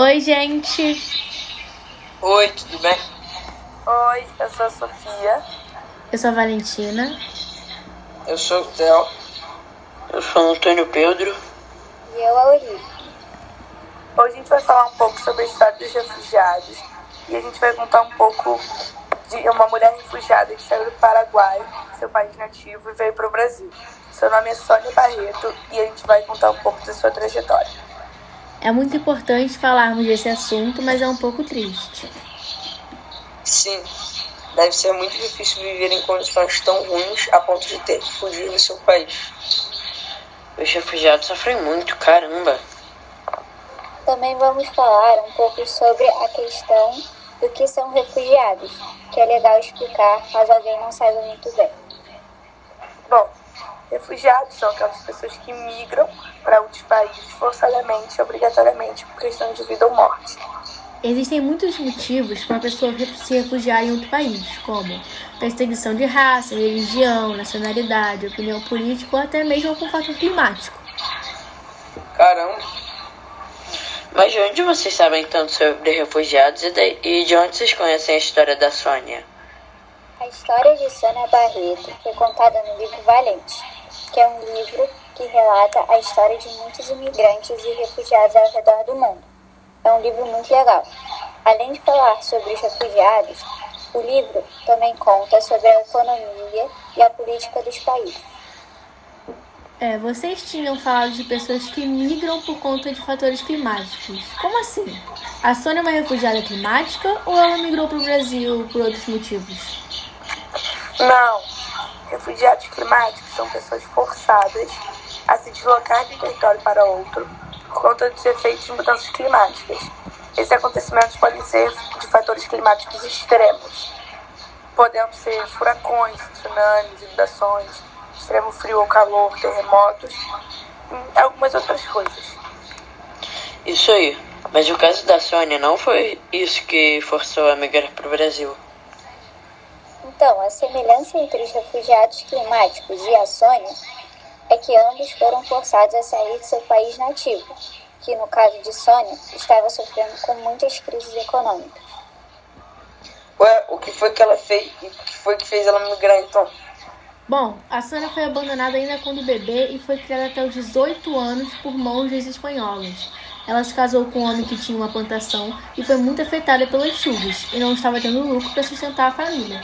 Oi, gente. Oi, tudo bem? Oi, eu sou a Sofia. Eu sou a Valentina. Eu sou o Theo. Eu sou o Antônio Pedro. E eu, a Olivia. Hoje a gente vai falar um pouco sobre a história dos refugiados e a gente vai contar um pouco de uma mulher refugiada que saiu do Paraguai, seu país nativo, e veio para o Brasil. Seu nome é Sônia Barreto e a gente vai contar um pouco da sua trajetória. É muito importante falarmos desse assunto, mas é um pouco triste. Sim, deve ser muito difícil viver em condições tão ruins a ponto de ter que fugir do seu país. Os refugiados sofrem muito, caramba. Também vamos falar um pouco sobre a questão do que são refugiados, que é legal explicar caso alguém não saiba muito bem. Bom, Refugiados são aquelas pessoas que migram para outros países forçadamente, obrigatoriamente, por questão de vida ou morte. Existem muitos motivos para uma pessoa se refugiar em outro país, como perseguição de raça, religião, nacionalidade, opinião política ou até mesmo algum fator climático. Caramba! Mas de onde vocês sabem tanto sobre refugiados e de onde vocês conhecem a história da Sônia? A história de Sônia Barreto foi contada no livro Valente, que é um livro que relata a história de muitos imigrantes e refugiados ao redor do mundo. É um livro muito legal. Além de falar sobre os refugiados, o livro também conta sobre a economia e a política dos países. É, vocês tinham falado de pessoas que migram por conta de fatores climáticos. Como assim? A Sônia é uma refugiada climática ou ela migrou para o Brasil por outros motivos? Não, Refugiados climáticos são pessoas forçadas a se deslocar de um território para outro por conta dos efeitos de mudanças climáticas. Esses acontecimentos podem ser de fatores climáticos extremos, podendo ser furacões, tsunamis, inundações, extremo frio ou calor, terremotos e algumas outras coisas. Isso aí. Mas o caso da Sônia não foi isso que forçou a migrar para o Brasil. Então, a semelhança entre os refugiados climáticos e a Sônia é que ambos foram forçados a sair de seu país nativo, que no caso de Sônia estava sofrendo com muitas crises econômicas. Ué, o que foi que ela fez? O que foi que fez ela migrar então? Bom, a Sônia foi abandonada ainda quando bebê e foi criada até os 18 anos por monjas espanholas. Ela se casou com um homem que tinha uma plantação e foi muito afetada pelas chuvas e não estava tendo lucro para sustentar a família.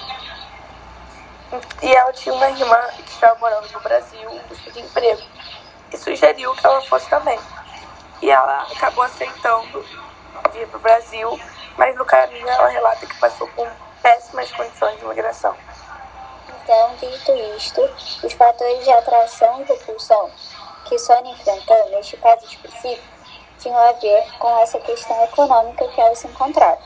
E ela tinha uma irmã que estava morando no Brasil em busca de emprego e sugeriu que ela fosse também. E ela acabou aceitando vir para o Brasil, mas no caminho ela relata que passou por péssimas condições de migração. Então, dito isto, os fatores de atração e repulsão que Sônia enfrentou neste caso específico tinham a ver com essa questão econômica que ela se encontrava.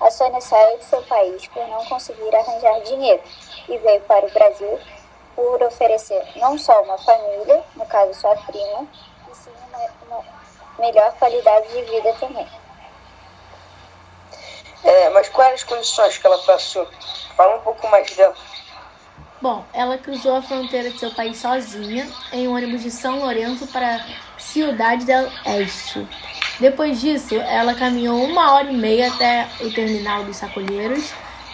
A Sônia saiu de seu país por não conseguir arranjar dinheiro e veio para o Brasil por oferecer não só uma família, no caso sua prima, e sim uma, uma melhor qualidade de vida também. É, mas quais as condições que ela passou? Fala um pouco mais dela. Bom, ela cruzou a fronteira de seu país sozinha em um ônibus de São Lourenço para Ciudad del Este. Depois disso, ela caminhou uma hora e meia até o terminal dos sacolheiros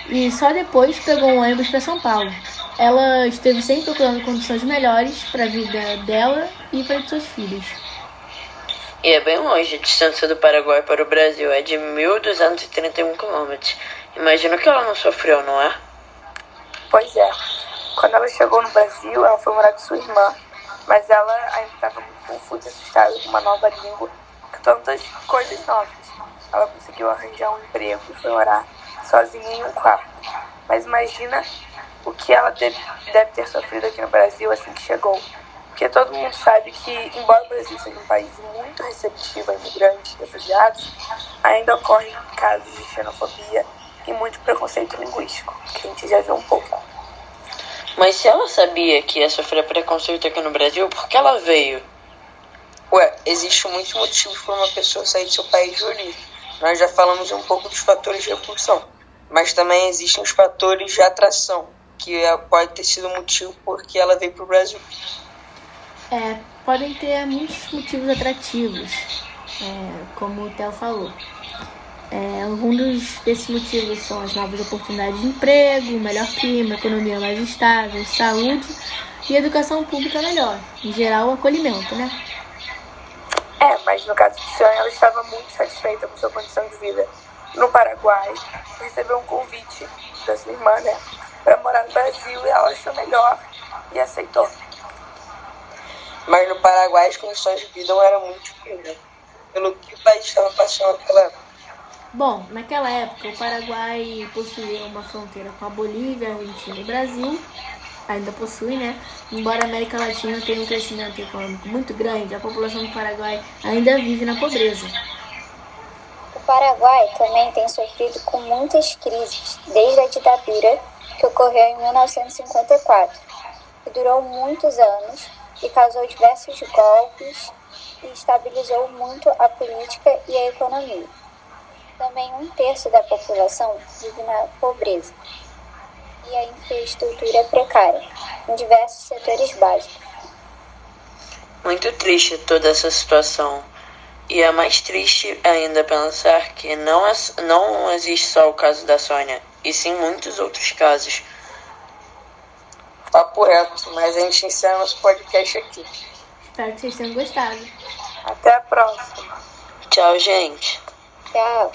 e só depois pegou um ônibus para São Paulo. Ela esteve sempre procurando condições melhores para a vida dela e para de seus filhos. E é bem longe a distância do Paraguai para o Brasil, é de 1.231 quilômetros. Imagino que ela não sofreu, não é? Pois é. Quando ela chegou no Brasil, ela foi morar com sua irmã, mas ela ainda estava muito confusa e assustada com uma nova língua, tantas coisas novas. Ela conseguiu arranjar um emprego e foi morar sozinha em um quarto. Mas imagina o que ela deve, deve ter sofrido aqui no Brasil assim que chegou. Porque todo mundo sabe que, embora o Brasil seja um país muito receptivo a imigrantes e refugiados, ainda ocorrem casos de xenofobia e muito preconceito linguístico, que a gente já viu um pouco. Mas se ela sabia que ia sofrer preconceito aqui no Brasil, por que ela veio? Existe muitos motivos para uma pessoa sair do seu país de origem. Nós já falamos um pouco dos fatores de repulsão mas também existem os fatores de atração, que é, pode ter sido o motivo porque ela veio para o Brasil. É, podem ter muitos motivos atrativos. É, como o Theo falou. É, alguns desses motivos são as novas oportunidades de emprego, melhor clima, economia mais estável, saúde e educação pública melhor. Em geral, o acolhimento, né? Mas no caso de Ciane, ela estava muito satisfeita com sua condição de vida. No Paraguai, recebeu um convite da sua irmã, né, para morar no Brasil e ela achou melhor e aceitou. Mas no Paraguai as condições de vida não eram muito ruins, pelo que o país estava passando naquela época. Bom, naquela época o Paraguai possuía uma fronteira com a Bolívia, Argentina e Brasil. Ainda possui, né? Embora a América Latina tenha um crescimento econômico muito grande, a população do Paraguai ainda vive na pobreza. O Paraguai também tem sofrido com muitas crises, desde a ditadura, que ocorreu em 1954, que durou muitos anos e causou diversos golpes e estabilizou muito a política e a economia. Também um terço da população vive na pobreza e a infraestrutura é precária em diversos setores básicos. Muito triste toda essa situação. E é mais triste ainda pensar que não, é, não existe só o caso da Sônia, e sim muitos outros casos. Papo reto, mas a gente encerra nosso podcast aqui. Espero que vocês tenham gostado. Até a próxima. Tchau, gente. Tchau.